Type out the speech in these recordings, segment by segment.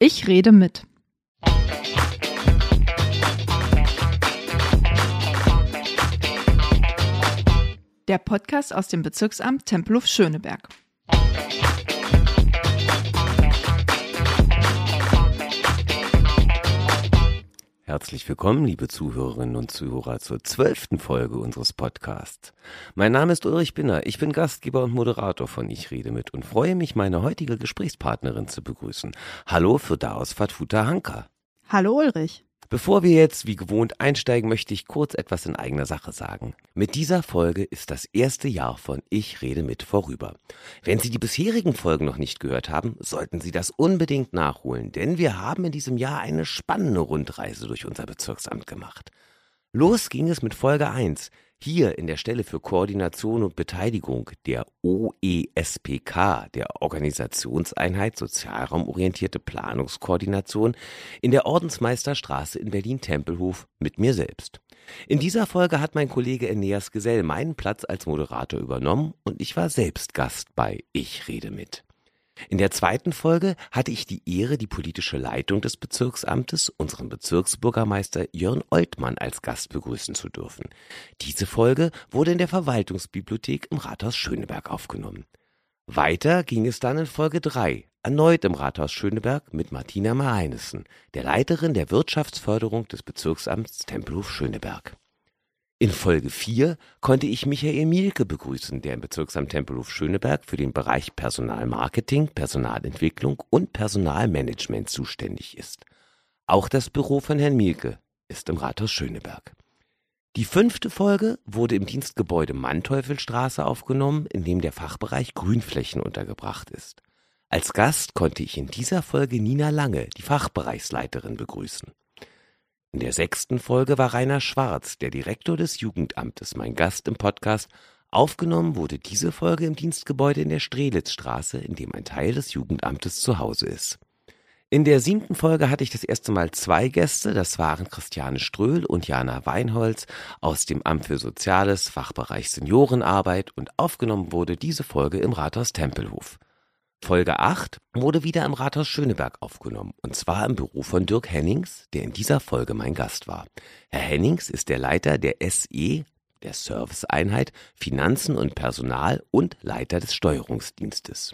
Ich rede mit. Der Podcast aus dem Bezirksamt Tempelhof-Schöneberg. Herzlich willkommen, liebe Zuhörerinnen und Zuhörer, zur zwölften Folge unseres Podcasts. Mein Name ist Ulrich Binner, ich bin Gastgeber und Moderator von Ich rede mit und freue mich, meine heutige Gesprächspartnerin zu begrüßen. Hallo für Daos Fatfuta Hanka. Hallo Ulrich. Bevor wir jetzt wie gewohnt einsteigen, möchte ich kurz etwas in eigener Sache sagen. Mit dieser Folge ist das erste Jahr von Ich rede mit vorüber. Wenn Sie die bisherigen Folgen noch nicht gehört haben, sollten Sie das unbedingt nachholen, denn wir haben in diesem Jahr eine spannende Rundreise durch unser Bezirksamt gemacht. Los ging es mit Folge 1, hier in der Stelle für Koordination und Beteiligung der OESPK, der Organisationseinheit Sozialraumorientierte Planungskoordination in der Ordensmeisterstraße in Berlin-Tempelhof mit mir selbst. In dieser Folge hat mein Kollege Eneas Gesell meinen Platz als Moderator übernommen und ich war selbst Gast bei Ich rede mit. In der zweiten Folge hatte ich die Ehre, die politische Leitung des Bezirksamtes, unseren Bezirksbürgermeister Jörn Oltmann, als Gast begrüßen zu dürfen. Diese Folge wurde in der Verwaltungsbibliothek im Rathaus Schöneberg aufgenommen. Weiter ging es dann in Folge 3, erneut im Rathaus Schöneberg mit Martina Maheinesen, der Leiterin der Wirtschaftsförderung des Bezirksamts Tempelhof Schöneberg. In Folge 4 konnte ich Michael Mielke begrüßen, der im Bezirksamt Tempelhof Schöneberg für den Bereich Personalmarketing, Personalentwicklung und Personalmanagement zuständig ist. Auch das Büro von Herrn Mielke ist im Rathaus Schöneberg. Die fünfte Folge wurde im Dienstgebäude Manteuffelstraße aufgenommen, in dem der Fachbereich Grünflächen untergebracht ist. Als Gast konnte ich in dieser Folge Nina Lange, die Fachbereichsleiterin, begrüßen. In der sechsten Folge war Rainer Schwarz, der Direktor des Jugendamtes, mein Gast im Podcast. Aufgenommen wurde diese Folge im Dienstgebäude in der Strelitzstraße, in dem ein Teil des Jugendamtes zu Hause ist. In der siebten Folge hatte ich das erste Mal zwei Gäste, das waren Christiane Ströhl und Jana Weinholz aus dem Amt für Soziales, Fachbereich Seniorenarbeit und aufgenommen wurde diese Folge im Rathaus Tempelhof. Folge 8 wurde wieder im Rathaus Schöneberg aufgenommen, und zwar im Büro von Dirk Hennings, der in dieser Folge mein Gast war. Herr Hennings ist der Leiter der SE, der Serviceeinheit Finanzen und Personal und Leiter des Steuerungsdienstes.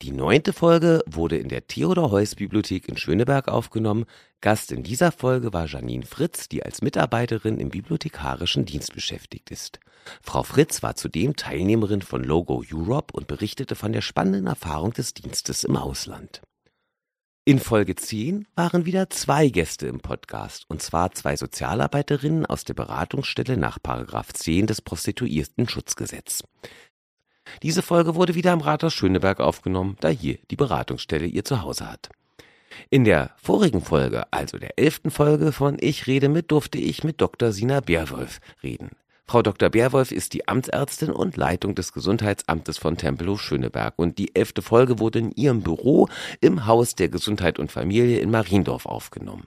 Die neunte Folge wurde in der Theodor-Heuss-Bibliothek in Schöneberg aufgenommen. Gast in dieser Folge war Janine Fritz, die als Mitarbeiterin im bibliothekarischen Dienst beschäftigt ist. Frau Fritz war zudem Teilnehmerin von Logo Europe und berichtete von der spannenden Erfahrung des Dienstes im Ausland. In Folge 10 waren wieder zwei Gäste im Podcast, und zwar zwei Sozialarbeiterinnen aus der Beratungsstelle nach 10 des Prostituierten-Schutzgesetz. Diese Folge wurde wieder am Rathaus Schöneberg aufgenommen, da hier die Beratungsstelle ihr Zuhause hat. In der vorigen Folge, also der elften Folge von Ich rede mit, durfte ich mit Dr. Sina Bärwolf reden. Frau Dr. Bärwolf ist die Amtsärztin und Leitung des Gesundheitsamtes von Tempelhof Schöneberg und die elfte Folge wurde in ihrem Büro im Haus der Gesundheit und Familie in Mariendorf aufgenommen.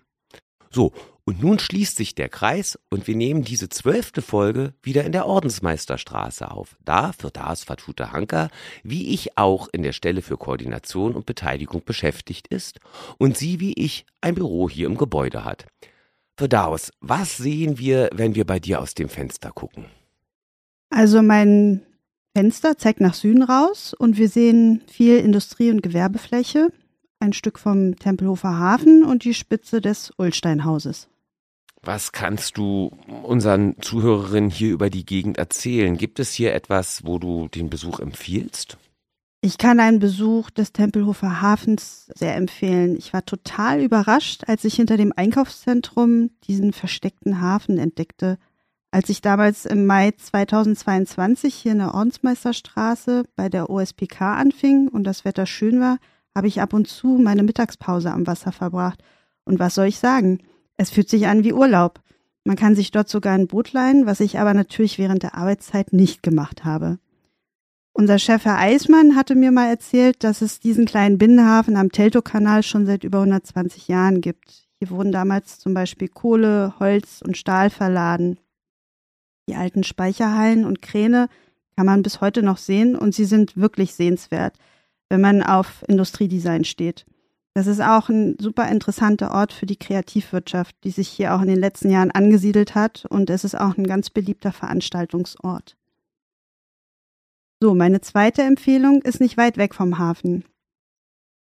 So, und nun schließt sich der Kreis und wir nehmen diese zwölfte Folge wieder in der Ordensmeisterstraße auf. Da für das Fatute Hanka, wie ich auch in der Stelle für Koordination und Beteiligung beschäftigt ist und sie wie ich ein Büro hier im Gebäude hat. Für Daus, was sehen wir, wenn wir bei dir aus dem Fenster gucken? Also mein Fenster zeigt nach Süden raus und wir sehen viel Industrie- und Gewerbefläche ein Stück vom Tempelhofer Hafen und die Spitze des Ulsteinhauses. Was kannst du unseren Zuhörerinnen hier über die Gegend erzählen? Gibt es hier etwas, wo du den Besuch empfiehlst? Ich kann einen Besuch des Tempelhofer Hafens sehr empfehlen. Ich war total überrascht, als ich hinter dem Einkaufszentrum diesen versteckten Hafen entdeckte. Als ich damals im Mai 2022 hier in der Ordensmeisterstraße bei der OSPK anfing und das Wetter schön war, habe ich ab und zu meine Mittagspause am Wasser verbracht. Und was soll ich sagen? Es fühlt sich an wie Urlaub. Man kann sich dort sogar ein Boot leihen, was ich aber natürlich während der Arbeitszeit nicht gemacht habe. Unser Chef Herr Eismann hatte mir mal erzählt, dass es diesen kleinen Binnenhafen am Teltow-Kanal schon seit über 120 Jahren gibt. Hier wurden damals zum Beispiel Kohle, Holz und Stahl verladen. Die alten Speicherhallen und Kräne kann man bis heute noch sehen und sie sind wirklich sehenswert wenn man auf Industriedesign steht. Das ist auch ein super interessanter Ort für die Kreativwirtschaft, die sich hier auch in den letzten Jahren angesiedelt hat und es ist auch ein ganz beliebter Veranstaltungsort. So, meine zweite Empfehlung ist nicht weit weg vom Hafen.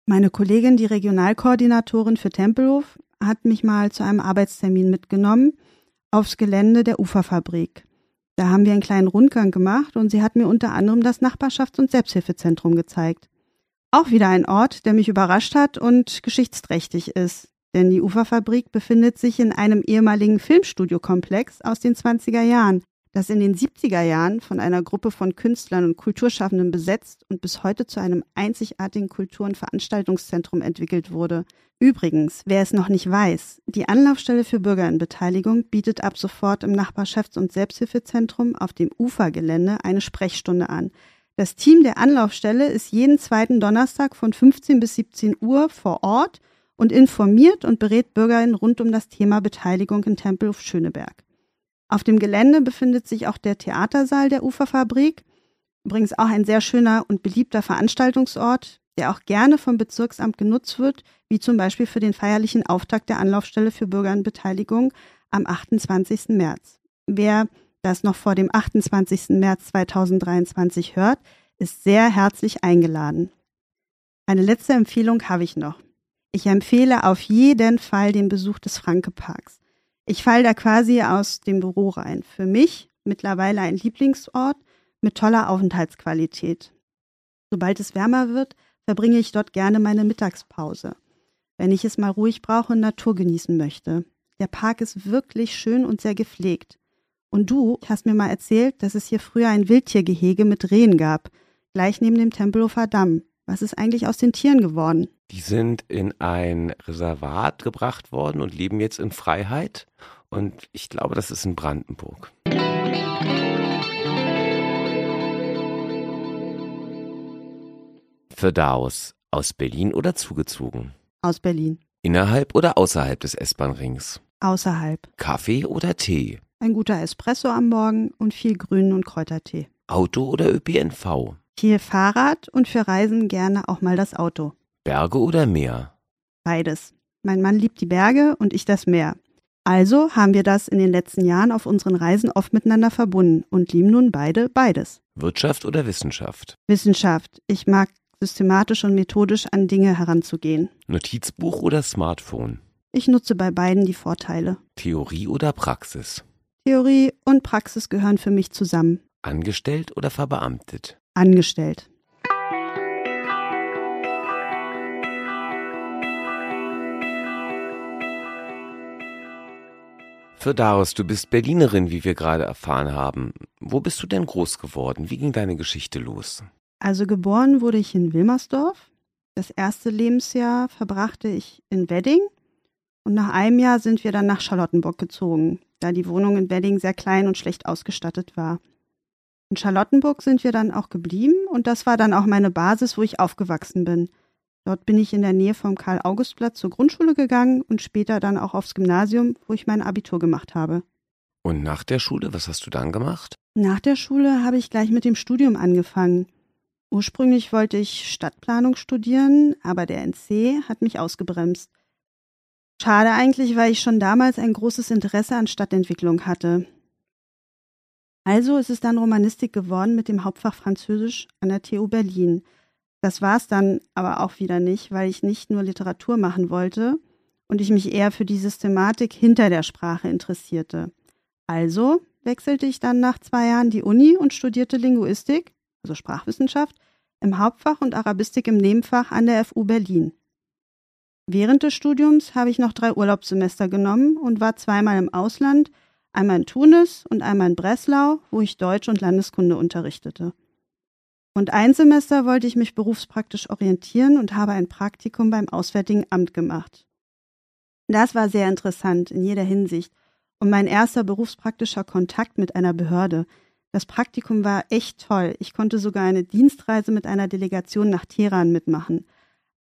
Meine Kollegin, die Regionalkoordinatorin für Tempelhof, hat mich mal zu einem Arbeitstermin mitgenommen aufs Gelände der Uferfabrik. Da haben wir einen kleinen Rundgang gemacht und sie hat mir unter anderem das Nachbarschafts- und Selbsthilfezentrum gezeigt. Auch wieder ein Ort, der mich überrascht hat und geschichtsträchtig ist. Denn die Uferfabrik befindet sich in einem ehemaligen Filmstudiokomplex aus den 20er Jahren, das in den 70er Jahren von einer Gruppe von Künstlern und Kulturschaffenden besetzt und bis heute zu einem einzigartigen Kultur- und Veranstaltungszentrum entwickelt wurde. Übrigens, wer es noch nicht weiß, die Anlaufstelle für Bürgerinnenbeteiligung bietet ab sofort im Nachbarschafts- und Selbsthilfezentrum auf dem Ufergelände eine Sprechstunde an. Das Team der Anlaufstelle ist jeden zweiten Donnerstag von 15 bis 17 Uhr vor Ort und informiert und berät Bürgerinnen rund um das Thema Beteiligung in Tempelhof Schöneberg. Auf dem Gelände befindet sich auch der Theatersaal der Uferfabrik, übrigens auch ein sehr schöner und beliebter Veranstaltungsort, der auch gerne vom Bezirksamt genutzt wird, wie zum Beispiel für den feierlichen Auftakt der Anlaufstelle für Bürgerinnenbeteiligung am 28. März. Wer das noch vor dem 28. März 2023 hört, ist sehr herzlich eingeladen. Eine letzte Empfehlung habe ich noch. Ich empfehle auf jeden Fall den Besuch des Franke Parks. Ich falle da quasi aus dem Büro rein. Für mich mittlerweile ein Lieblingsort mit toller Aufenthaltsqualität. Sobald es wärmer wird, verbringe ich dort gerne meine Mittagspause, wenn ich es mal ruhig brauche und Natur genießen möchte. Der Park ist wirklich schön und sehr gepflegt. Und du hast mir mal erzählt, dass es hier früher ein Wildtiergehege mit Rehen gab, gleich neben dem Tempelhofer Damm. Was ist eigentlich aus den Tieren geworden? Die sind in ein Reservat gebracht worden und leben jetzt in Freiheit. Und ich glaube, das ist in Brandenburg. Für Daos aus Berlin oder zugezogen? Aus Berlin. Innerhalb oder außerhalb des S-Bahn-Rings? Außerhalb. Kaffee oder Tee? Ein guter Espresso am Morgen und viel Grünen und Kräutertee. Auto oder ÖPNV? Viel Fahrrad und für Reisen gerne auch mal das Auto. Berge oder Meer? Beides. Mein Mann liebt die Berge und ich das Meer. Also haben wir das in den letzten Jahren auf unseren Reisen oft miteinander verbunden und lieben nun beide beides. Wirtschaft oder Wissenschaft? Wissenschaft. Ich mag systematisch und methodisch an Dinge heranzugehen. Notizbuch oder Smartphone? Ich nutze bei beiden die Vorteile. Theorie oder Praxis? Theorie und Praxis gehören für mich zusammen. Angestellt oder verbeamtet? Angestellt. Für Darius, du bist Berlinerin, wie wir gerade erfahren haben. Wo bist du denn groß geworden? Wie ging deine Geschichte los? Also geboren wurde ich in Wilmersdorf. Das erste Lebensjahr verbrachte ich in Wedding. Und nach einem Jahr sind wir dann nach Charlottenburg gezogen, da die Wohnung in Wedding sehr klein und schlecht ausgestattet war. In Charlottenburg sind wir dann auch geblieben und das war dann auch meine Basis, wo ich aufgewachsen bin. Dort bin ich in der Nähe vom Karl-August-Platz zur Grundschule gegangen und später dann auch aufs Gymnasium, wo ich mein Abitur gemacht habe. Und nach der Schule, was hast du dann gemacht? Nach der Schule habe ich gleich mit dem Studium angefangen. Ursprünglich wollte ich Stadtplanung studieren, aber der NC hat mich ausgebremst. Schade eigentlich, weil ich schon damals ein großes Interesse an Stadtentwicklung hatte. Also ist es dann Romanistik geworden mit dem Hauptfach Französisch an der TU Berlin. Das war es dann aber auch wieder nicht, weil ich nicht nur Literatur machen wollte und ich mich eher für die Systematik hinter der Sprache interessierte. Also wechselte ich dann nach zwei Jahren die Uni und studierte Linguistik, also Sprachwissenschaft, im Hauptfach und Arabistik im Nebenfach an der FU Berlin. Während des Studiums habe ich noch drei Urlaubssemester genommen und war zweimal im Ausland, einmal in Tunis und einmal in Breslau, wo ich Deutsch und Landeskunde unterrichtete. Und ein Semester wollte ich mich berufspraktisch orientieren und habe ein Praktikum beim Auswärtigen Amt gemacht. Das war sehr interessant in jeder Hinsicht und mein erster berufspraktischer Kontakt mit einer Behörde. Das Praktikum war echt toll. Ich konnte sogar eine Dienstreise mit einer Delegation nach Teheran mitmachen.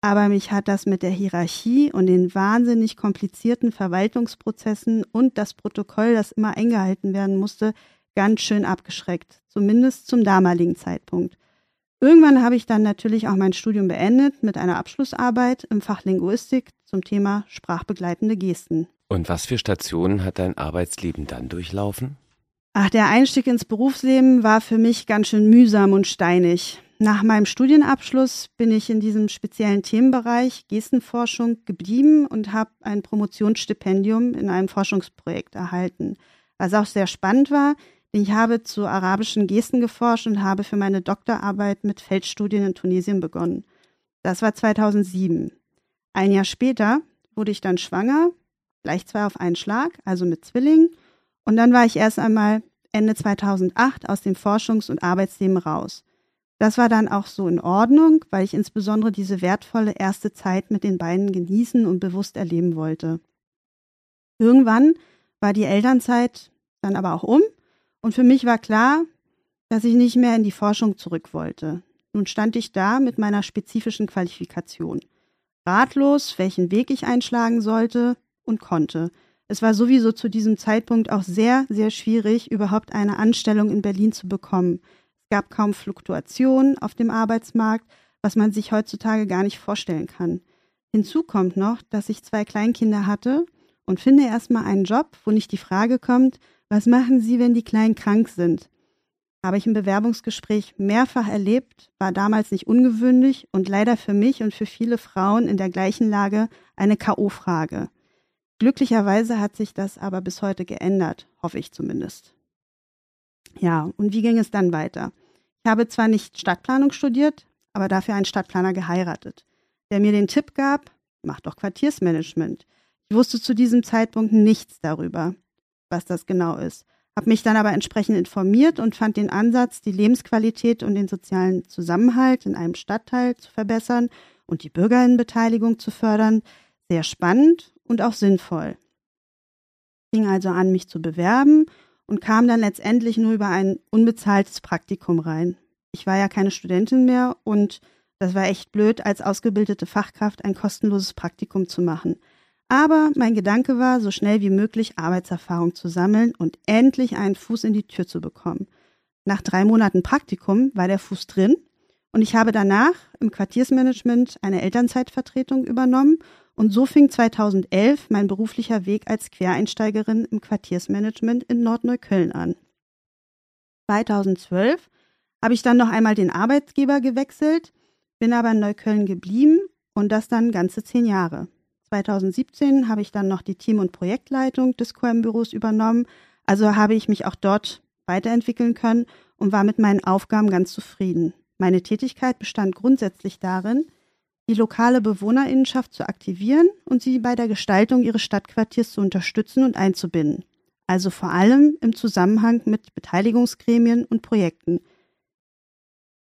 Aber mich hat das mit der Hierarchie und den wahnsinnig komplizierten Verwaltungsprozessen und das Protokoll, das immer eingehalten werden musste, ganz schön abgeschreckt, zumindest zum damaligen Zeitpunkt. Irgendwann habe ich dann natürlich auch mein Studium beendet mit einer Abschlussarbeit im Fach Linguistik zum Thema sprachbegleitende Gesten. Und was für Stationen hat dein Arbeitsleben dann durchlaufen? Ach, der Einstieg ins Berufsleben war für mich ganz schön mühsam und steinig. Nach meinem Studienabschluss bin ich in diesem speziellen Themenbereich Gestenforschung geblieben und habe ein Promotionsstipendium in einem Forschungsprojekt erhalten. Was auch sehr spannend war, denn ich habe zu arabischen Gesten geforscht und habe für meine Doktorarbeit mit Feldstudien in Tunesien begonnen. Das war 2007. Ein Jahr später wurde ich dann schwanger, gleich zwei auf einen Schlag, also mit Zwillingen. Und dann war ich erst einmal Ende 2008 aus dem Forschungs- und Arbeitsleben raus. Das war dann auch so in Ordnung, weil ich insbesondere diese wertvolle erste Zeit mit den beiden genießen und bewusst erleben wollte. Irgendwann war die Elternzeit dann aber auch um und für mich war klar, dass ich nicht mehr in die Forschung zurück wollte. Nun stand ich da mit meiner spezifischen Qualifikation. Ratlos, welchen Weg ich einschlagen sollte und konnte. Es war sowieso zu diesem Zeitpunkt auch sehr, sehr schwierig, überhaupt eine Anstellung in Berlin zu bekommen. Es gab kaum Fluktuation auf dem Arbeitsmarkt, was man sich heutzutage gar nicht vorstellen kann. Hinzu kommt noch, dass ich zwei Kleinkinder hatte und finde erstmal einen Job, wo nicht die Frage kommt, was machen Sie, wenn die Kleinen krank sind? Habe ich im Bewerbungsgespräch mehrfach erlebt, war damals nicht ungewöhnlich und leider für mich und für viele Frauen in der gleichen Lage eine KO-Frage. Glücklicherweise hat sich das aber bis heute geändert, hoffe ich zumindest. Ja, und wie ging es dann weiter? Ich habe zwar nicht Stadtplanung studiert, aber dafür einen Stadtplaner geheiratet, der mir den Tipp gab, mach doch Quartiersmanagement. Ich wusste zu diesem Zeitpunkt nichts darüber, was das genau ist, habe mich dann aber entsprechend informiert und fand den Ansatz, die Lebensqualität und den sozialen Zusammenhalt in einem Stadtteil zu verbessern und die Bürgerinnenbeteiligung zu fördern, sehr spannend und auch sinnvoll. Ich fing also an, mich zu bewerben und kam dann letztendlich nur über ein unbezahltes Praktikum rein. Ich war ja keine Studentin mehr und das war echt blöd, als ausgebildete Fachkraft ein kostenloses Praktikum zu machen. Aber mein Gedanke war, so schnell wie möglich Arbeitserfahrung zu sammeln und endlich einen Fuß in die Tür zu bekommen. Nach drei Monaten Praktikum war der Fuß drin und ich habe danach im Quartiersmanagement eine Elternzeitvertretung übernommen und so fing 2011 mein beruflicher Weg als Quereinsteigerin im Quartiersmanagement in Nordneukölln an. 2012 habe ich dann noch einmal den Arbeitgeber gewechselt, bin aber in Neukölln geblieben und das dann ganze zehn Jahre. 2017 habe ich dann noch die Team- und Projektleitung des QM-Büros übernommen, also habe ich mich auch dort weiterentwickeln können und war mit meinen Aufgaben ganz zufrieden. Meine Tätigkeit bestand grundsätzlich darin, die lokale Bewohnerinnenschaft zu aktivieren und sie bei der Gestaltung ihres Stadtquartiers zu unterstützen und einzubinden. Also vor allem im Zusammenhang mit Beteiligungsgremien und Projekten.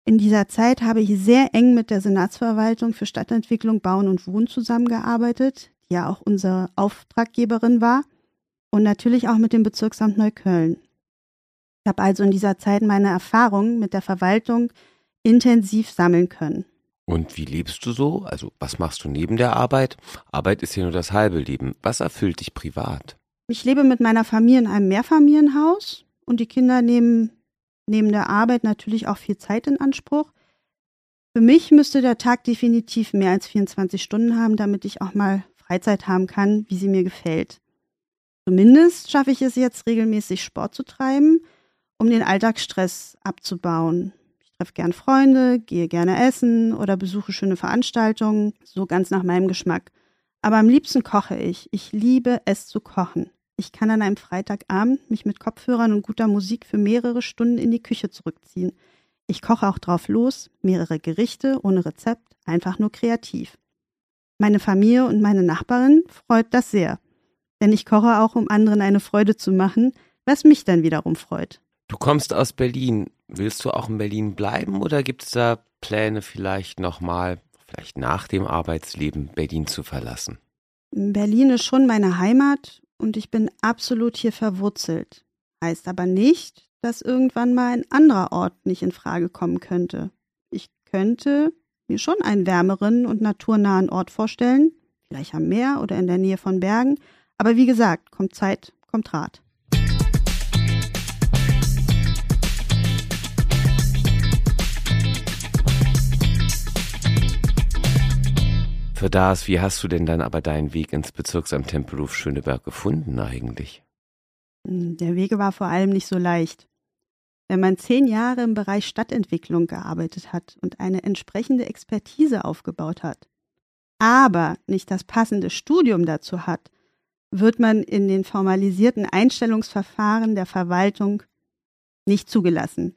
In dieser Zeit habe ich sehr eng mit der Senatsverwaltung für Stadtentwicklung, Bauen und Wohnen zusammengearbeitet, die ja auch unsere Auftraggeberin war, und natürlich auch mit dem Bezirksamt Neukölln. Ich habe also in dieser Zeit meine Erfahrungen mit der Verwaltung intensiv sammeln können. Und wie lebst du so? Also was machst du neben der Arbeit? Arbeit ist ja nur das halbe Leben. Was erfüllt dich privat? Ich lebe mit meiner Familie in einem Mehrfamilienhaus und die Kinder nehmen neben der Arbeit natürlich auch viel Zeit in Anspruch. Für mich müsste der Tag definitiv mehr als 24 Stunden haben, damit ich auch mal Freizeit haben kann, wie sie mir gefällt. Zumindest schaffe ich es jetzt regelmäßig Sport zu treiben, um den Alltagsstress abzubauen treffe gern Freunde, gehe gerne essen oder besuche schöne Veranstaltungen, so ganz nach meinem Geschmack. Aber am liebsten koche ich. Ich liebe es zu kochen. Ich kann an einem Freitagabend mich mit Kopfhörern und guter Musik für mehrere Stunden in die Küche zurückziehen. Ich koche auch drauf los, mehrere Gerichte ohne Rezept, einfach nur kreativ. Meine Familie und meine Nachbarin freut das sehr. Denn ich koche auch, um anderen eine Freude zu machen, was mich dann wiederum freut. Du kommst aus Berlin. Willst du auch in Berlin bleiben oder gibt es da Pläne vielleicht nochmal, vielleicht nach dem Arbeitsleben, Berlin zu verlassen? Berlin ist schon meine Heimat und ich bin absolut hier verwurzelt. Heißt aber nicht, dass irgendwann mal ein anderer Ort nicht in Frage kommen könnte. Ich könnte mir schon einen wärmeren und naturnahen Ort vorstellen, vielleicht am Meer oder in der Nähe von Bergen. Aber wie gesagt, kommt Zeit, kommt Rat. Für das. Wie hast du denn dann aber deinen Weg ins Bezirksamt Tempelhof Schöneberg gefunden eigentlich? Hm, der Weg war vor allem nicht so leicht. Wenn man zehn Jahre im Bereich Stadtentwicklung gearbeitet hat und eine entsprechende Expertise aufgebaut hat, aber nicht das passende Studium dazu hat, wird man in den formalisierten Einstellungsverfahren der Verwaltung nicht zugelassen,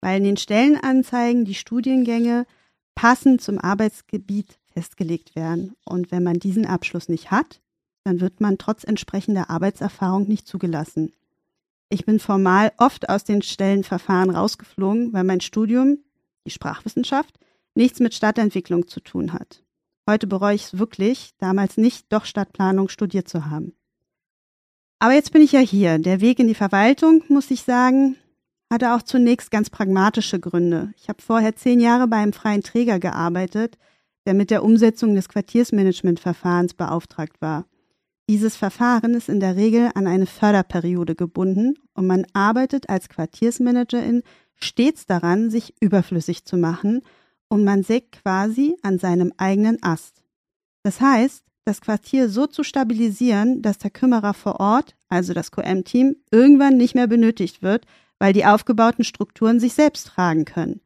weil in den Stellenanzeigen die Studiengänge passend zum Arbeitsgebiet festgelegt werden. Und wenn man diesen Abschluss nicht hat, dann wird man trotz entsprechender Arbeitserfahrung nicht zugelassen. Ich bin formal oft aus den Stellenverfahren rausgeflogen, weil mein Studium, die Sprachwissenschaft, nichts mit Stadtentwicklung zu tun hat. Heute bereue ich es wirklich, damals nicht doch Stadtplanung studiert zu haben. Aber jetzt bin ich ja hier. Der Weg in die Verwaltung, muss ich sagen, hatte auch zunächst ganz pragmatische Gründe. Ich habe vorher zehn Jahre bei einem freien Träger gearbeitet, der mit der Umsetzung des Quartiersmanagementverfahrens beauftragt war. Dieses Verfahren ist in der Regel an eine Förderperiode gebunden und man arbeitet als Quartiersmanagerin stets daran, sich überflüssig zu machen und man sägt quasi an seinem eigenen Ast. Das heißt, das Quartier so zu stabilisieren, dass der Kümmerer vor Ort, also das QM-Team, irgendwann nicht mehr benötigt wird, weil die aufgebauten Strukturen sich selbst tragen können.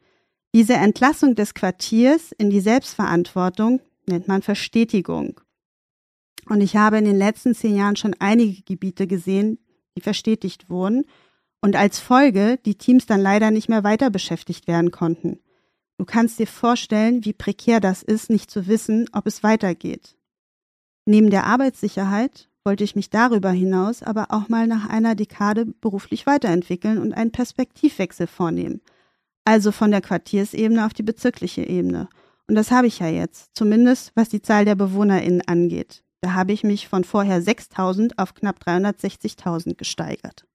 Diese Entlassung des Quartiers in die Selbstverantwortung nennt man Verstetigung. Und ich habe in den letzten zehn Jahren schon einige Gebiete gesehen, die verstetigt wurden und als Folge die Teams dann leider nicht mehr weiter beschäftigt werden konnten. Du kannst dir vorstellen, wie prekär das ist, nicht zu wissen, ob es weitergeht. Neben der Arbeitssicherheit wollte ich mich darüber hinaus aber auch mal nach einer Dekade beruflich weiterentwickeln und einen Perspektivwechsel vornehmen. Also von der Quartiersebene auf die bezirkliche Ebene. Und das habe ich ja jetzt, zumindest was die Zahl der BewohnerInnen angeht. Da habe ich mich von vorher 6000 auf knapp 360.000 gesteigert.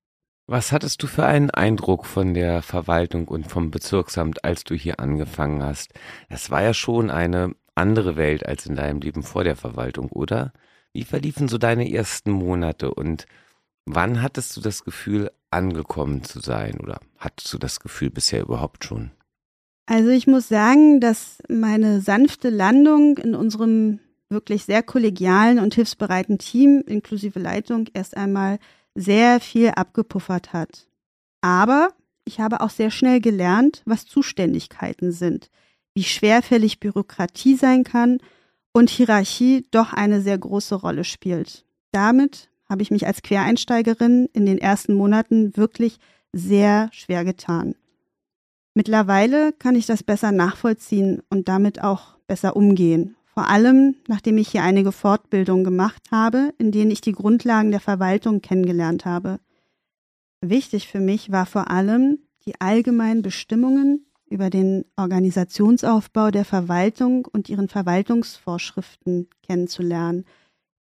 Was hattest du für einen Eindruck von der Verwaltung und vom Bezirksamt, als du hier angefangen hast? Das war ja schon eine andere Welt als in deinem Leben vor der Verwaltung, oder? Wie verliefen so deine ersten Monate und wann hattest du das Gefühl, angekommen zu sein oder hattest du das Gefühl bisher überhaupt schon? Also ich muss sagen, dass meine sanfte Landung in unserem wirklich sehr kollegialen und hilfsbereiten Team inklusive Leitung erst einmal sehr viel abgepuffert hat. Aber ich habe auch sehr schnell gelernt, was Zuständigkeiten sind, wie schwerfällig Bürokratie sein kann und Hierarchie doch eine sehr große Rolle spielt. Damit habe ich mich als Quereinsteigerin in den ersten Monaten wirklich sehr schwer getan. Mittlerweile kann ich das besser nachvollziehen und damit auch besser umgehen vor allem, nachdem ich hier einige Fortbildungen gemacht habe, in denen ich die Grundlagen der Verwaltung kennengelernt habe. Wichtig für mich war vor allem, die allgemeinen Bestimmungen über den Organisationsaufbau der Verwaltung und ihren Verwaltungsvorschriften kennenzulernen,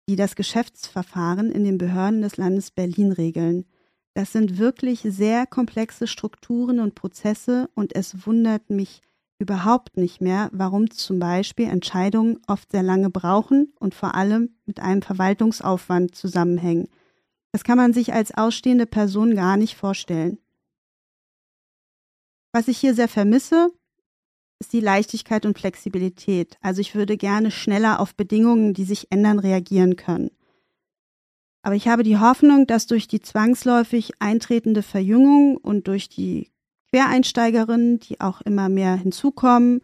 die das Geschäftsverfahren in den Behörden des Landes Berlin regeln. Das sind wirklich sehr komplexe Strukturen und Prozesse und es wundert mich überhaupt nicht mehr, warum zum Beispiel Entscheidungen oft sehr lange brauchen und vor allem mit einem Verwaltungsaufwand zusammenhängen. Das kann man sich als ausstehende Person gar nicht vorstellen. Was ich hier sehr vermisse, ist die Leichtigkeit und Flexibilität. Also ich würde gerne schneller auf Bedingungen, die sich ändern, reagieren können. Aber ich habe die Hoffnung, dass durch die zwangsläufig eintretende Verjüngung und durch die Quereinsteigerinnen, die auch immer mehr hinzukommen,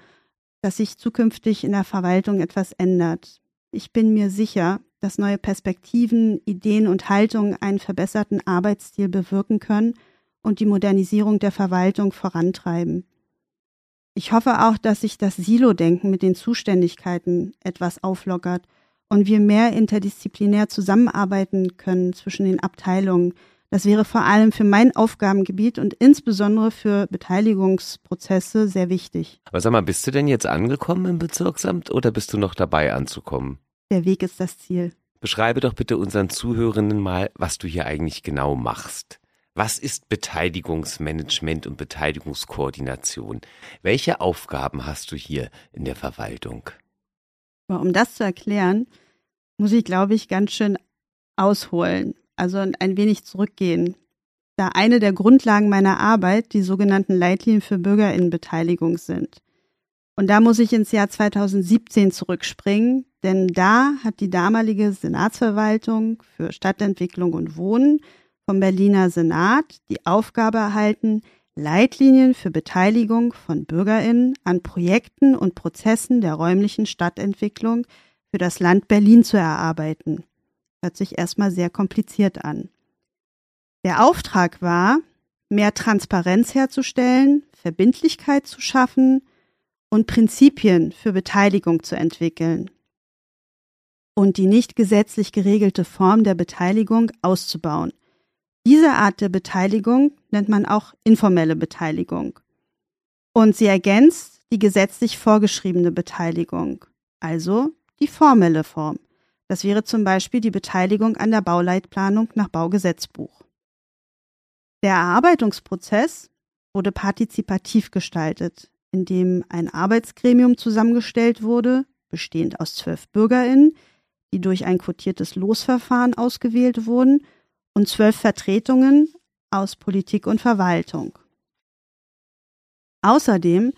dass sich zukünftig in der Verwaltung etwas ändert. Ich bin mir sicher, dass neue Perspektiven, Ideen und Haltungen einen verbesserten Arbeitsstil bewirken können und die Modernisierung der Verwaltung vorantreiben. Ich hoffe auch, dass sich das Silo-Denken mit den Zuständigkeiten etwas auflockert und wir mehr interdisziplinär zusammenarbeiten können zwischen den Abteilungen, das wäre vor allem für mein Aufgabengebiet und insbesondere für Beteiligungsprozesse sehr wichtig. Aber sag mal, bist du denn jetzt angekommen im Bezirksamt oder bist du noch dabei anzukommen? Der Weg ist das Ziel. Beschreibe doch bitte unseren Zuhörenden mal, was du hier eigentlich genau machst. Was ist Beteiligungsmanagement und Beteiligungskoordination? Welche Aufgaben hast du hier in der Verwaltung? Um das zu erklären, muss ich, glaube ich, ganz schön ausholen also ein wenig zurückgehen. Da eine der Grundlagen meiner Arbeit die sogenannten Leitlinien für Bürgerinnenbeteiligung sind. Und da muss ich ins Jahr 2017 zurückspringen, denn da hat die damalige Senatsverwaltung für Stadtentwicklung und Wohnen vom Berliner Senat die Aufgabe erhalten, Leitlinien für Beteiligung von Bürgerinnen an Projekten und Prozessen der räumlichen Stadtentwicklung für das Land Berlin zu erarbeiten. Hört sich erstmal sehr kompliziert an. Der Auftrag war, mehr Transparenz herzustellen, Verbindlichkeit zu schaffen und Prinzipien für Beteiligung zu entwickeln und die nicht gesetzlich geregelte Form der Beteiligung auszubauen. Diese Art der Beteiligung nennt man auch informelle Beteiligung. Und sie ergänzt die gesetzlich vorgeschriebene Beteiligung, also die formelle Form. Das wäre zum Beispiel die Beteiligung an der Bauleitplanung nach Baugesetzbuch. Der Erarbeitungsprozess wurde partizipativ gestaltet, indem ein Arbeitsgremium zusammengestellt wurde, bestehend aus zwölf BürgerInnen, die durch ein quotiertes Losverfahren ausgewählt wurden, und zwölf Vertretungen aus Politik und Verwaltung. Außerdem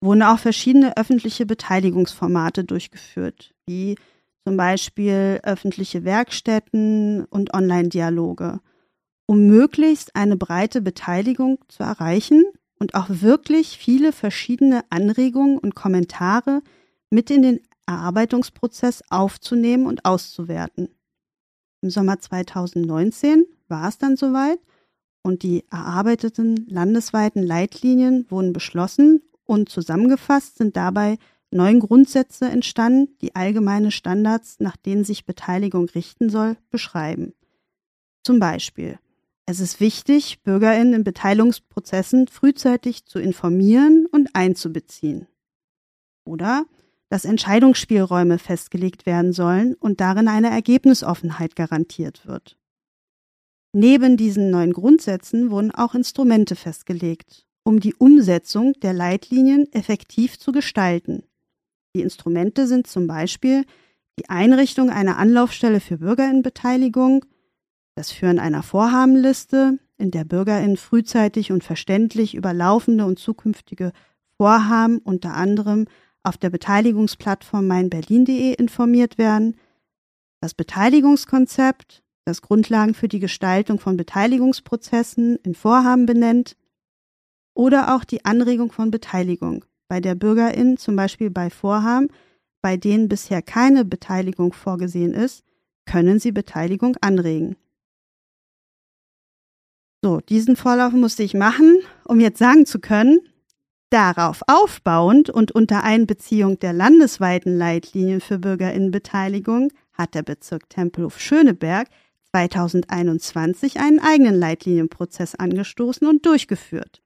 wurden auch verschiedene öffentliche Beteiligungsformate durchgeführt, wie zum Beispiel öffentliche Werkstätten und Online-Dialoge, um möglichst eine breite Beteiligung zu erreichen und auch wirklich viele verschiedene Anregungen und Kommentare mit in den Erarbeitungsprozess aufzunehmen und auszuwerten. Im Sommer 2019 war es dann soweit und die erarbeiteten landesweiten Leitlinien wurden beschlossen und zusammengefasst sind dabei neun Grundsätze entstanden, die allgemeine Standards, nach denen sich Beteiligung richten soll, beschreiben. Zum Beispiel es ist wichtig, Bürgerinnen in Beteiligungsprozessen frühzeitig zu informieren und einzubeziehen. Oder dass Entscheidungsspielräume festgelegt werden sollen und darin eine Ergebnisoffenheit garantiert wird. Neben diesen neuen Grundsätzen wurden auch Instrumente festgelegt, um die Umsetzung der Leitlinien effektiv zu gestalten. Die Instrumente sind zum Beispiel die Einrichtung einer Anlaufstelle für Bürgerinnenbeteiligung, das Führen einer Vorhabenliste, in der BürgerInnen frühzeitig und verständlich über laufende und zukünftige Vorhaben unter anderem auf der Beteiligungsplattform meinberlin.de informiert werden, das Beteiligungskonzept, das Grundlagen für die Gestaltung von Beteiligungsprozessen in Vorhaben benennt oder auch die Anregung von Beteiligung, bei der BürgerInnen zum Beispiel bei Vorhaben, bei denen bisher keine Beteiligung vorgesehen ist, können sie Beteiligung anregen. So, diesen Vorlauf musste ich machen, um jetzt sagen zu können, darauf aufbauend und unter Einbeziehung der landesweiten Leitlinien für Bürgerinnenbeteiligung hat der Bezirk Tempelhof-Schöneberg 2021 einen eigenen Leitlinienprozess angestoßen und durchgeführt.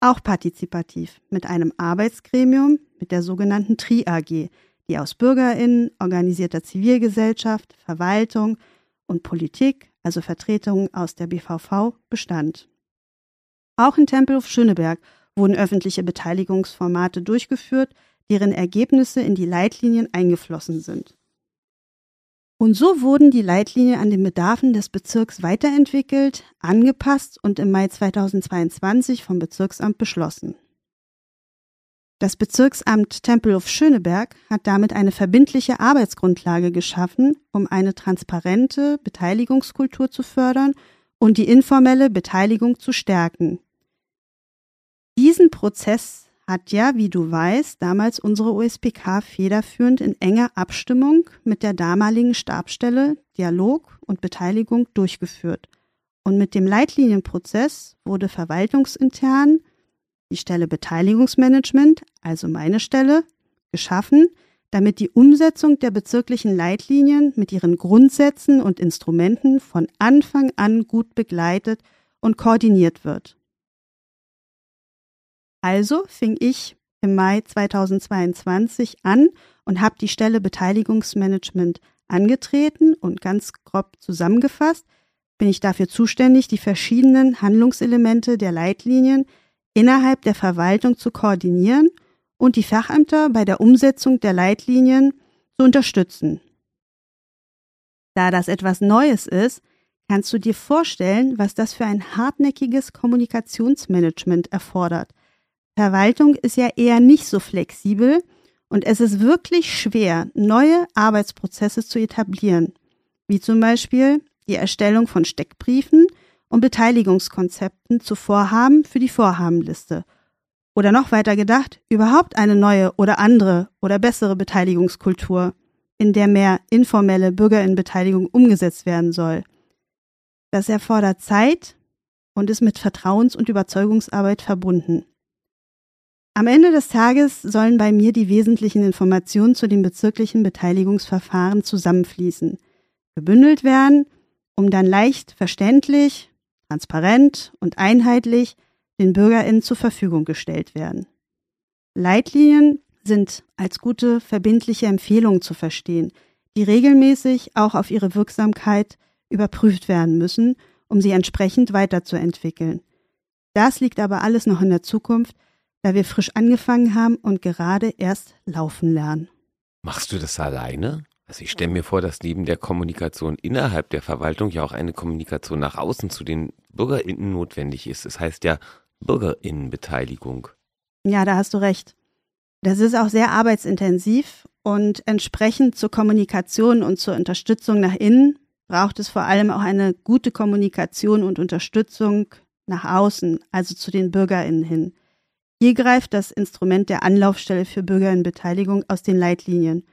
Auch partizipativ mit einem Arbeitsgremium mit der sogenannten TRI AG, die aus Bürgerinnen, organisierter Zivilgesellschaft, Verwaltung und Politik also Vertretungen aus der BVV, bestand. Auch in Tempelhof Schöneberg wurden öffentliche Beteiligungsformate durchgeführt, deren Ergebnisse in die Leitlinien eingeflossen sind. Und so wurden die Leitlinien an den Bedarfen des Bezirks weiterentwickelt, angepasst und im Mai 2022 vom Bezirksamt beschlossen. Das Bezirksamt Tempelhof-Schöneberg hat damit eine verbindliche Arbeitsgrundlage geschaffen, um eine transparente Beteiligungskultur zu fördern und die informelle Beteiligung zu stärken. Diesen Prozess hat ja, wie du weißt, damals unsere USPK federführend in enger Abstimmung mit der damaligen Stabstelle Dialog und Beteiligung durchgeführt. Und mit dem Leitlinienprozess wurde verwaltungsintern die Stelle Beteiligungsmanagement, also meine Stelle, geschaffen, damit die Umsetzung der bezirklichen Leitlinien mit ihren Grundsätzen und Instrumenten von Anfang an gut begleitet und koordiniert wird. Also fing ich im Mai 2022 an und habe die Stelle Beteiligungsmanagement angetreten und ganz grob zusammengefasst bin ich dafür zuständig, die verschiedenen Handlungselemente der Leitlinien innerhalb der Verwaltung zu koordinieren und die Fachämter bei der Umsetzung der Leitlinien zu unterstützen. Da das etwas Neues ist, kannst du dir vorstellen, was das für ein hartnäckiges Kommunikationsmanagement erfordert. Verwaltung ist ja eher nicht so flexibel und es ist wirklich schwer, neue Arbeitsprozesse zu etablieren, wie zum Beispiel die Erstellung von Steckbriefen und Beteiligungskonzepten zu Vorhaben für die Vorhabenliste. Oder noch weiter gedacht, überhaupt eine neue oder andere oder bessere Beteiligungskultur, in der mehr informelle Bürgerinnenbeteiligung umgesetzt werden soll. Das erfordert Zeit und ist mit Vertrauens- und Überzeugungsarbeit verbunden. Am Ende des Tages sollen bei mir die wesentlichen Informationen zu den bezirklichen Beteiligungsverfahren zusammenfließen, gebündelt werden, um dann leicht verständlich, transparent und einheitlich den Bürgerinnen zur Verfügung gestellt werden. Leitlinien sind als gute verbindliche Empfehlungen zu verstehen, die regelmäßig auch auf ihre Wirksamkeit überprüft werden müssen, um sie entsprechend weiterzuentwickeln. Das liegt aber alles noch in der Zukunft, da wir frisch angefangen haben und gerade erst laufen lernen. Machst du das alleine? Also ich stelle mir vor, dass neben der Kommunikation innerhalb der Verwaltung ja auch eine Kommunikation nach außen zu den BürgerInnen notwendig ist. Das heißt ja BürgerInnenbeteiligung. Ja, da hast du recht. Das ist auch sehr arbeitsintensiv und entsprechend zur Kommunikation und zur Unterstützung nach innen braucht es vor allem auch eine gute Kommunikation und Unterstützung nach außen, also zu den BürgerInnen hin. Hier greift das Instrument der Anlaufstelle für Bürgerinnenbeteiligung aus den Leitlinien.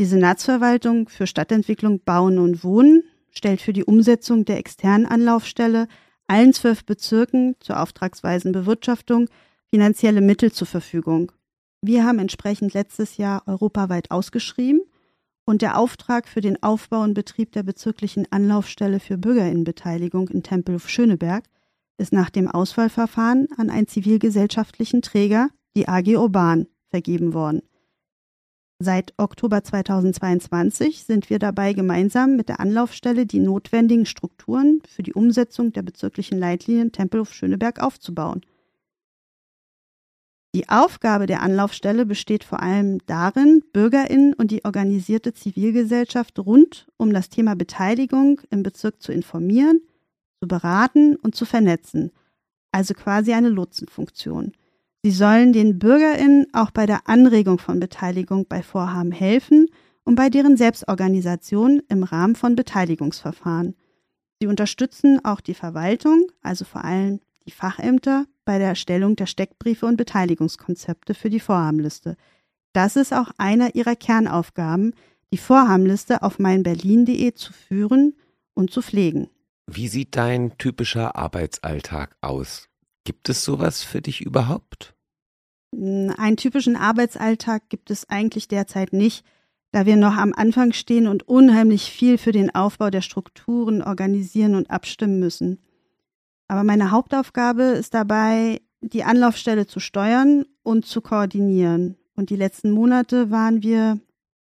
Die Senatsverwaltung für Stadtentwicklung, Bauen und Wohnen stellt für die Umsetzung der externen Anlaufstelle allen zwölf Bezirken zur auftragsweisen Bewirtschaftung finanzielle Mittel zur Verfügung. Wir haben entsprechend letztes Jahr europaweit ausgeschrieben und der Auftrag für den Aufbau und Betrieb der bezirklichen Anlaufstelle für Bürgerinnenbeteiligung in Tempelhof Schöneberg ist nach dem Auswahlverfahren an einen zivilgesellschaftlichen Träger, die AG Urban, vergeben worden. Seit Oktober 2022 sind wir dabei, gemeinsam mit der Anlaufstelle die notwendigen Strukturen für die Umsetzung der bezirklichen Leitlinien Tempelhof Schöneberg aufzubauen. Die Aufgabe der Anlaufstelle besteht vor allem darin, Bürgerinnen und die organisierte Zivilgesellschaft rund um das Thema Beteiligung im Bezirk zu informieren, zu beraten und zu vernetzen, also quasi eine Lotsenfunktion. Sie sollen den Bürgerinnen auch bei der Anregung von Beteiligung bei Vorhaben helfen und bei deren Selbstorganisation im Rahmen von Beteiligungsverfahren. Sie unterstützen auch die Verwaltung, also vor allem die Fachämter, bei der Erstellung der Steckbriefe und Beteiligungskonzepte für die Vorhabenliste. Das ist auch einer ihrer Kernaufgaben, die Vorhabenliste auf meinberlin.de zu führen und zu pflegen. Wie sieht dein typischer Arbeitsalltag aus? Gibt es sowas für dich überhaupt? Hm, einen typischen Arbeitsalltag gibt es eigentlich derzeit nicht, da wir noch am Anfang stehen und unheimlich viel für den Aufbau der Strukturen organisieren und abstimmen müssen. Aber meine Hauptaufgabe ist dabei, die Anlaufstelle zu steuern und zu koordinieren. Und die letzten Monate waren wir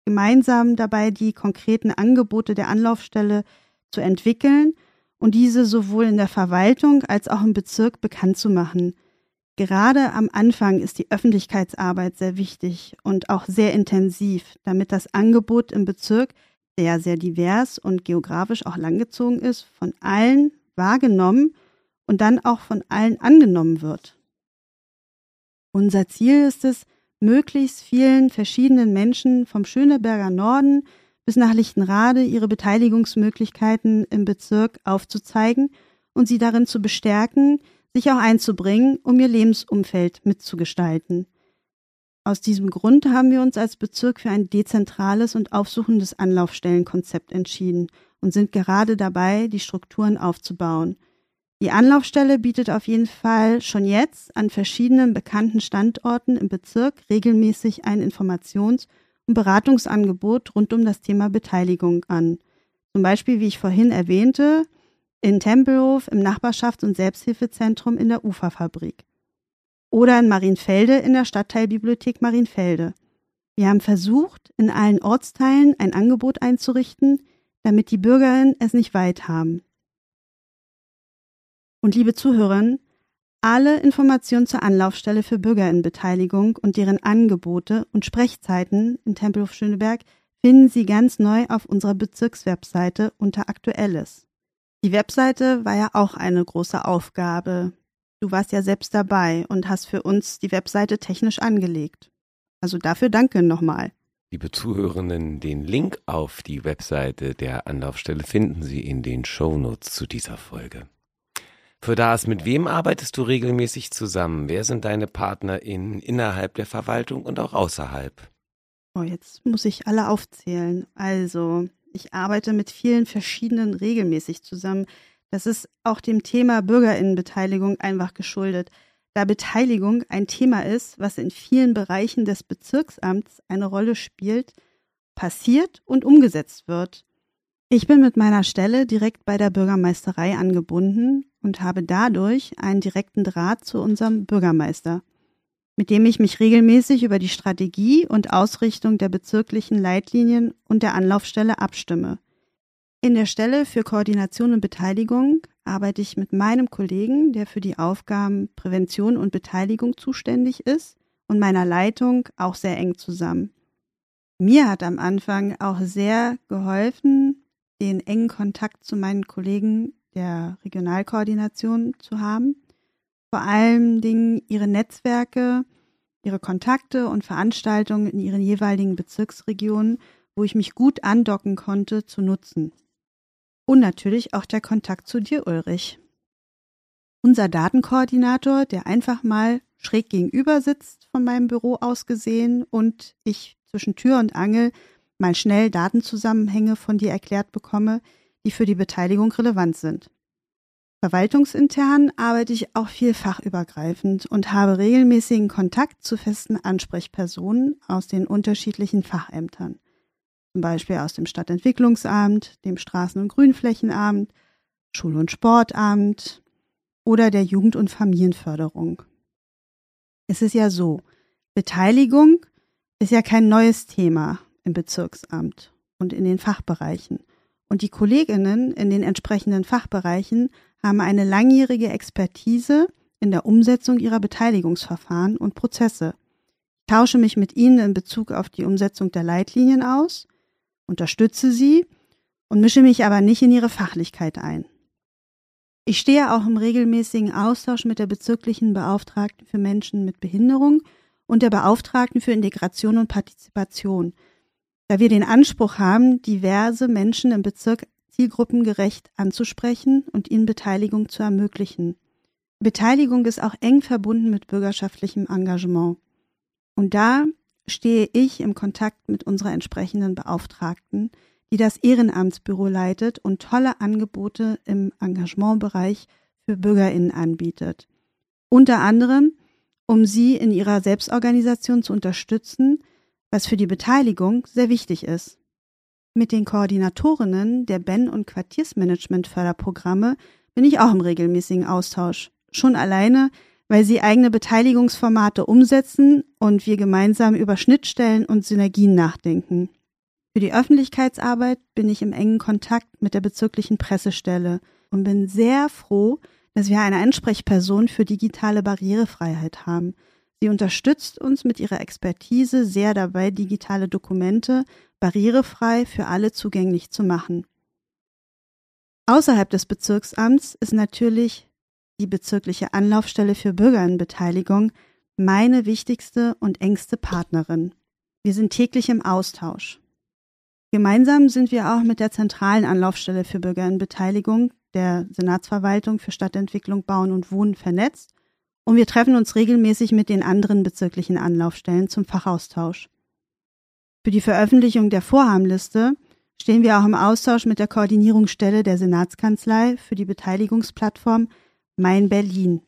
gemeinsam dabei, die konkreten Angebote der Anlaufstelle zu entwickeln und diese sowohl in der Verwaltung als auch im Bezirk bekannt zu machen. Gerade am Anfang ist die Öffentlichkeitsarbeit sehr wichtig und auch sehr intensiv, damit das Angebot im Bezirk, der sehr divers und geografisch auch langgezogen ist, von allen wahrgenommen und dann auch von allen angenommen wird. Unser Ziel ist es, möglichst vielen verschiedenen Menschen vom Schöneberger Norden bis nach Lichtenrade ihre Beteiligungsmöglichkeiten im Bezirk aufzuzeigen und sie darin zu bestärken, sich auch einzubringen, um ihr Lebensumfeld mitzugestalten. Aus diesem Grund haben wir uns als Bezirk für ein dezentrales und aufsuchendes Anlaufstellenkonzept entschieden und sind gerade dabei, die Strukturen aufzubauen. Die Anlaufstelle bietet auf jeden Fall schon jetzt an verschiedenen bekannten Standorten im Bezirk regelmäßig ein Informations- ein Beratungsangebot rund um das Thema Beteiligung an. Zum Beispiel, wie ich vorhin erwähnte, in Tempelhof im Nachbarschafts- und Selbsthilfezentrum in der Uferfabrik. Oder in Marienfelde in der Stadtteilbibliothek Marienfelde. Wir haben versucht, in allen Ortsteilen ein Angebot einzurichten, damit die Bürgerinnen es nicht weit haben. Und liebe Zuhörerinnen, alle Informationen zur Anlaufstelle für Bürgerinnenbeteiligung und deren Angebote und Sprechzeiten in Tempelhof Schöneberg finden Sie ganz neu auf unserer Bezirkswebseite unter Aktuelles. Die Webseite war ja auch eine große Aufgabe. Du warst ja selbst dabei und hast für uns die Webseite technisch angelegt. Also dafür danke nochmal. Liebe Zuhörenden, den Link auf die Webseite der Anlaufstelle finden Sie in den Shownotes zu dieser Folge. Für das, mit wem arbeitest du regelmäßig zusammen? Wer sind deine PartnerInnen innerhalb der Verwaltung und auch außerhalb? Oh, jetzt muss ich alle aufzählen. Also, ich arbeite mit vielen verschiedenen regelmäßig zusammen. Das ist auch dem Thema Bürgerinnenbeteiligung einfach geschuldet, da Beteiligung ein Thema ist, was in vielen Bereichen des Bezirksamts eine Rolle spielt, passiert und umgesetzt wird. Ich bin mit meiner Stelle direkt bei der Bürgermeisterei angebunden und habe dadurch einen direkten Draht zu unserem Bürgermeister, mit dem ich mich regelmäßig über die Strategie und Ausrichtung der bezirklichen Leitlinien und der Anlaufstelle abstimme. In der Stelle für Koordination und Beteiligung arbeite ich mit meinem Kollegen, der für die Aufgaben Prävention und Beteiligung zuständig ist, und meiner Leitung auch sehr eng zusammen. Mir hat am Anfang auch sehr geholfen, den engen Kontakt zu meinen Kollegen der Regionalkoordination zu haben. Vor allen Dingen ihre Netzwerke, ihre Kontakte und Veranstaltungen in ihren jeweiligen Bezirksregionen, wo ich mich gut andocken konnte, zu nutzen. Und natürlich auch der Kontakt zu dir, Ulrich. Unser Datenkoordinator, der einfach mal schräg gegenüber sitzt von meinem Büro aus gesehen und ich zwischen Tür und Angel mal schnell Datenzusammenhänge von dir erklärt bekomme, die für die Beteiligung relevant sind. Verwaltungsintern arbeite ich auch viel fachübergreifend und habe regelmäßigen Kontakt zu festen Ansprechpersonen aus den unterschiedlichen Fachämtern zum Beispiel aus dem Stadtentwicklungsamt, dem Straßen- und Grünflächenamt, Schul- und Sportamt oder der Jugend- und Familienförderung. Es ist ja so, Beteiligung ist ja kein neues Thema im Bezirksamt und in den Fachbereichen. Und die Kolleginnen in den entsprechenden Fachbereichen haben eine langjährige Expertise in der Umsetzung ihrer Beteiligungsverfahren und Prozesse. Ich tausche mich mit ihnen in Bezug auf die Umsetzung der Leitlinien aus unterstütze sie und mische mich aber nicht in ihre Fachlichkeit ein. Ich stehe auch im regelmäßigen Austausch mit der bezirklichen Beauftragten für Menschen mit Behinderung und der Beauftragten für Integration und Partizipation, da wir den Anspruch haben, diverse Menschen im Bezirk zielgruppengerecht anzusprechen und ihnen Beteiligung zu ermöglichen. Beteiligung ist auch eng verbunden mit bürgerschaftlichem Engagement. Und da stehe ich im Kontakt mit unserer entsprechenden Beauftragten, die das Ehrenamtsbüro leitet und tolle Angebote im Engagementbereich für Bürgerinnen anbietet. Unter anderem, um sie in ihrer Selbstorganisation zu unterstützen, was für die Beteiligung sehr wichtig ist. Mit den Koordinatorinnen der Ben- und Quartiersmanagement-Förderprogramme bin ich auch im regelmäßigen Austausch. Schon alleine, weil sie eigene Beteiligungsformate umsetzen und wir gemeinsam über Schnittstellen und Synergien nachdenken. Für die Öffentlichkeitsarbeit bin ich im engen Kontakt mit der bezirklichen Pressestelle und bin sehr froh, dass wir eine Ansprechperson für digitale Barrierefreiheit haben. Sie unterstützt uns mit ihrer Expertise sehr dabei, digitale Dokumente barrierefrei für alle zugänglich zu machen. Außerhalb des Bezirksamts ist natürlich die bezirkliche Anlaufstelle für Bürgerinnenbeteiligung, meine wichtigste und engste Partnerin. Wir sind täglich im Austausch. Gemeinsam sind wir auch mit der zentralen Anlaufstelle für Bürgerinnenbeteiligung, der Senatsverwaltung für Stadtentwicklung, Bauen und Wohnen vernetzt und wir treffen uns regelmäßig mit den anderen bezirklichen Anlaufstellen zum Fachaustausch. Für die Veröffentlichung der Vorhabenliste stehen wir auch im Austausch mit der Koordinierungsstelle der Senatskanzlei für die Beteiligungsplattform mein Berlin.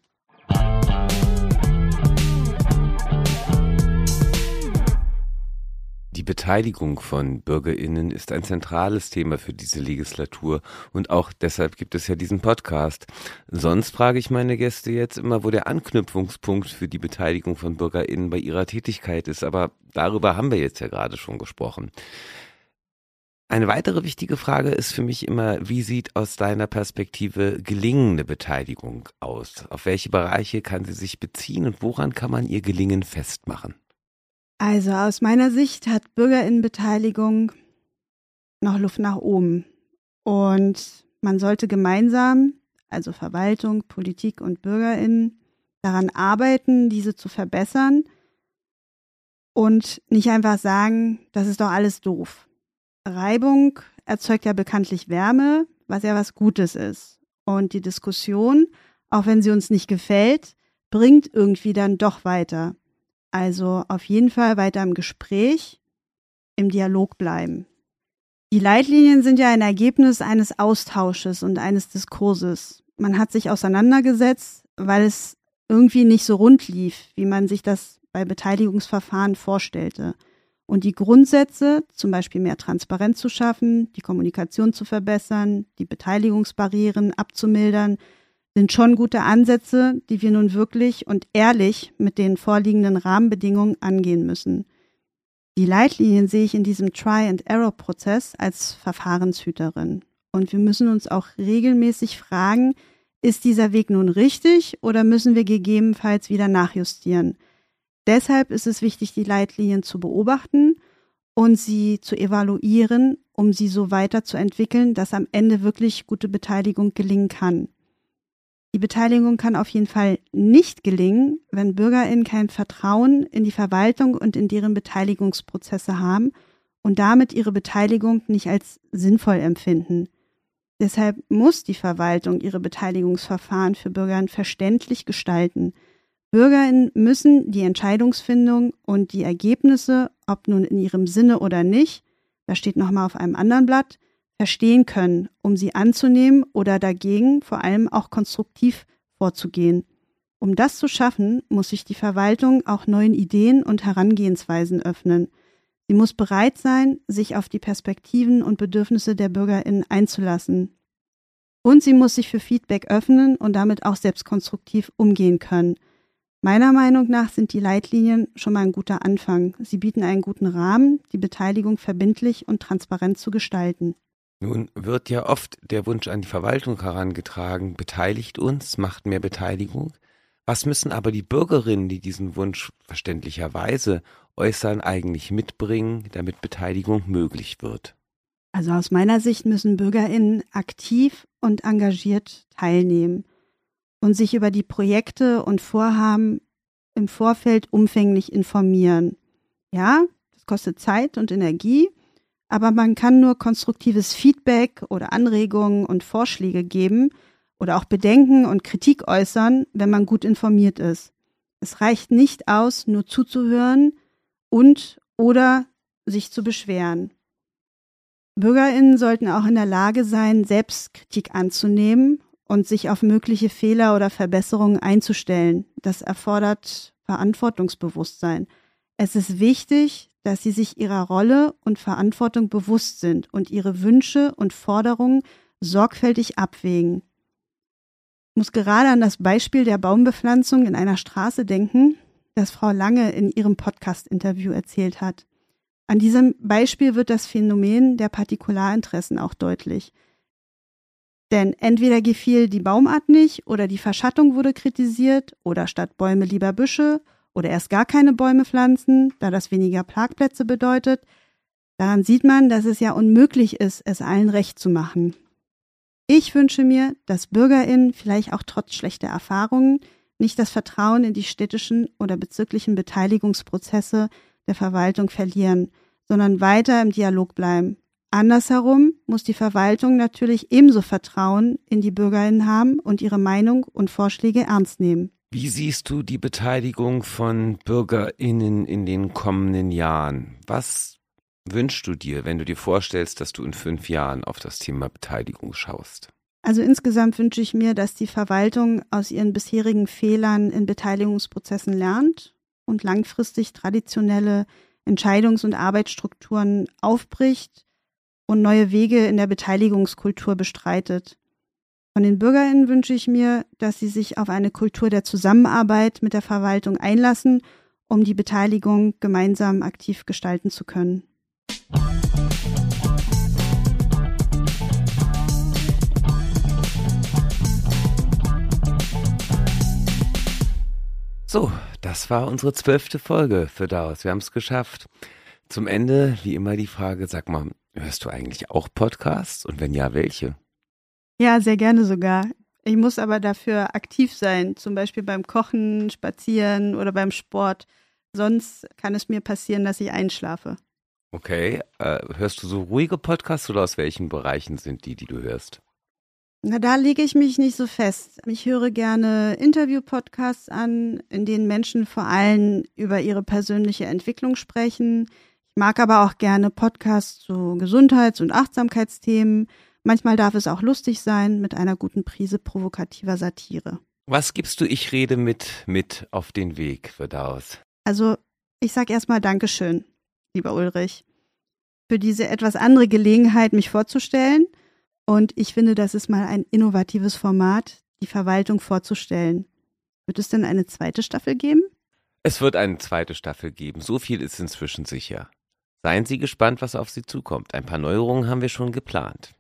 Beteiligung von Bürgerinnen ist ein zentrales Thema für diese Legislatur und auch deshalb gibt es ja diesen Podcast. Sonst frage ich meine Gäste jetzt immer, wo der Anknüpfungspunkt für die Beteiligung von Bürgerinnen bei ihrer Tätigkeit ist, aber darüber haben wir jetzt ja gerade schon gesprochen. Eine weitere wichtige Frage ist für mich immer, wie sieht aus deiner Perspektive gelingende Beteiligung aus? Auf welche Bereiche kann sie sich beziehen und woran kann man ihr Gelingen festmachen? Also aus meiner Sicht hat Bürgerinnenbeteiligung noch Luft nach oben. Und man sollte gemeinsam also Verwaltung, Politik und Bürgerinnen, daran arbeiten, diese zu verbessern und nicht einfach sagen, das ist doch alles doof. Reibung erzeugt ja bekanntlich Wärme, was ja was Gutes ist. Und die Diskussion, auch wenn sie uns nicht gefällt, bringt irgendwie dann doch weiter. Also auf jeden Fall weiter im Gespräch, im Dialog bleiben. Die Leitlinien sind ja ein Ergebnis eines Austausches und eines Diskurses. Man hat sich auseinandergesetzt, weil es irgendwie nicht so rund lief, wie man sich das bei Beteiligungsverfahren vorstellte. Und die Grundsätze, zum Beispiel mehr Transparenz zu schaffen, die Kommunikation zu verbessern, die Beteiligungsbarrieren abzumildern, sind schon gute Ansätze, die wir nun wirklich und ehrlich mit den vorliegenden Rahmenbedingungen angehen müssen. Die Leitlinien sehe ich in diesem Try-and-Error-Prozess als Verfahrenshüterin. Und wir müssen uns auch regelmäßig fragen, ist dieser Weg nun richtig oder müssen wir gegebenenfalls wieder nachjustieren? Deshalb ist es wichtig, die Leitlinien zu beobachten und sie zu evaluieren, um sie so weiterzuentwickeln, dass am Ende wirklich gute Beteiligung gelingen kann. Die Beteiligung kann auf jeden Fall nicht gelingen, wenn BürgerInnen kein Vertrauen in die Verwaltung und in deren Beteiligungsprozesse haben und damit ihre Beteiligung nicht als sinnvoll empfinden. Deshalb muss die Verwaltung ihre Beteiligungsverfahren für BürgerInnen verständlich gestalten. BürgerInnen müssen die Entscheidungsfindung und die Ergebnisse, ob nun in ihrem Sinne oder nicht, das steht nochmal auf einem anderen Blatt, verstehen können, um sie anzunehmen oder dagegen vor allem auch konstruktiv vorzugehen. Um das zu schaffen, muss sich die Verwaltung auch neuen Ideen und Herangehensweisen öffnen. Sie muss bereit sein, sich auf die Perspektiven und Bedürfnisse der Bürgerinnen einzulassen. Und sie muss sich für Feedback öffnen und damit auch selbstkonstruktiv umgehen können. Meiner Meinung nach sind die Leitlinien schon mal ein guter Anfang. Sie bieten einen guten Rahmen, die Beteiligung verbindlich und transparent zu gestalten. Nun wird ja oft der Wunsch an die Verwaltung herangetragen, beteiligt uns, macht mehr Beteiligung. Was müssen aber die Bürgerinnen, die diesen Wunsch verständlicherweise äußern, eigentlich mitbringen, damit Beteiligung möglich wird? Also aus meiner Sicht müssen Bürgerinnen aktiv und engagiert teilnehmen und sich über die Projekte und Vorhaben im Vorfeld umfänglich informieren. Ja, das kostet Zeit und Energie, aber man kann nur konstruktives Feedback oder Anregungen und Vorschläge geben oder auch Bedenken und Kritik äußern, wenn man gut informiert ist. Es reicht nicht aus, nur zuzuhören und oder sich zu beschweren. Bürgerinnen sollten auch in der Lage sein, Selbstkritik anzunehmen und sich auf mögliche Fehler oder Verbesserungen einzustellen. Das erfordert Verantwortungsbewusstsein. Es ist wichtig, dass sie sich ihrer Rolle und Verantwortung bewusst sind und ihre Wünsche und Forderungen sorgfältig abwägen. Ich muss gerade an das Beispiel der Baumbepflanzung in einer Straße denken, das Frau Lange in ihrem Podcast-Interview erzählt hat. An diesem Beispiel wird das Phänomen der Partikularinteressen auch deutlich. Denn entweder gefiel die Baumart nicht oder die Verschattung wurde kritisiert oder statt Bäume lieber Büsche oder erst gar keine Bäume pflanzen, da das weniger Parkplätze bedeutet. Daran sieht man, dass es ja unmöglich ist, es allen recht zu machen. Ich wünsche mir, dass Bürgerinnen vielleicht auch trotz schlechter Erfahrungen nicht das Vertrauen in die städtischen oder bezirklichen Beteiligungsprozesse der Verwaltung verlieren, sondern weiter im Dialog bleiben. Andersherum muss die Verwaltung natürlich ebenso Vertrauen in die Bürgerinnen haben und ihre Meinung und Vorschläge ernst nehmen. Wie siehst du die Beteiligung von Bürgerinnen in den kommenden Jahren? Was wünschst du dir, wenn du dir vorstellst, dass du in fünf Jahren auf das Thema Beteiligung schaust? Also insgesamt wünsche ich mir, dass die Verwaltung aus ihren bisherigen Fehlern in Beteiligungsprozessen lernt und langfristig traditionelle Entscheidungs- und Arbeitsstrukturen aufbricht und neue Wege in der Beteiligungskultur bestreitet. Von den Bürgerinnen wünsche ich mir, dass sie sich auf eine Kultur der Zusammenarbeit mit der Verwaltung einlassen, um die Beteiligung gemeinsam aktiv gestalten zu können. So, das war unsere zwölfte Folge für Daraus. Wir haben es geschafft. Zum Ende, wie immer, die Frage, sag mal, hörst du eigentlich auch Podcasts? Und wenn ja, welche? Ja, sehr gerne sogar. Ich muss aber dafür aktiv sein, zum Beispiel beim Kochen, Spazieren oder beim Sport. Sonst kann es mir passieren, dass ich einschlafe. Okay, äh, hörst du so ruhige Podcasts oder aus welchen Bereichen sind die, die du hörst? Na, da lege ich mich nicht so fest. Ich höre gerne Interview-Podcasts an, in denen Menschen vor allem über ihre persönliche Entwicklung sprechen. Ich mag aber auch gerne Podcasts zu Gesundheits- und Achtsamkeitsthemen. Manchmal darf es auch lustig sein mit einer guten Prise provokativer Satire. Was gibst du Ich rede mit mit auf den Weg für daraus? Also, ich sag erstmal Dankeschön, lieber Ulrich, für diese etwas andere Gelegenheit, mich vorzustellen. Und ich finde, das ist mal ein innovatives Format, die Verwaltung vorzustellen. Wird es denn eine zweite Staffel geben? Es wird eine zweite Staffel geben. So viel ist inzwischen sicher. Seien Sie gespannt, was auf Sie zukommt. Ein paar Neuerungen haben wir schon geplant.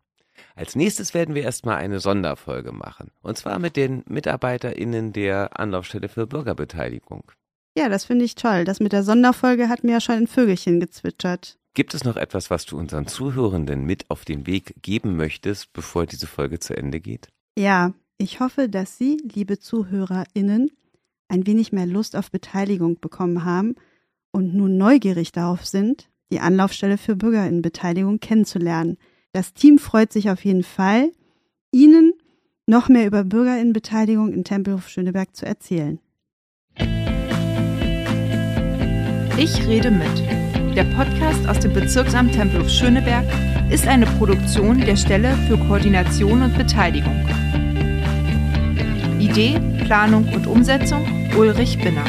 Als nächstes werden wir erstmal eine Sonderfolge machen. Und zwar mit den MitarbeiterInnen der Anlaufstelle für Bürgerbeteiligung. Ja, das finde ich toll. Das mit der Sonderfolge hat mir ja schon ein Vögelchen gezwitschert. Gibt es noch etwas, was du unseren Zuhörenden mit auf den Weg geben möchtest, bevor diese Folge zu Ende geht? Ja, ich hoffe, dass Sie, liebe ZuhörerInnen, ein wenig mehr Lust auf Beteiligung bekommen haben und nun neugierig darauf sind, die Anlaufstelle für Bürgerinnenbeteiligung kennenzulernen. Das Team freut sich auf jeden Fall, Ihnen noch mehr über Bürgerinnenbeteiligung in Tempelhof Schöneberg zu erzählen. Ich rede mit. Der Podcast aus dem Bezirksamt Tempelhof Schöneberg ist eine Produktion der Stelle für Koordination und Beteiligung. Idee, Planung und Umsetzung Ulrich Binner.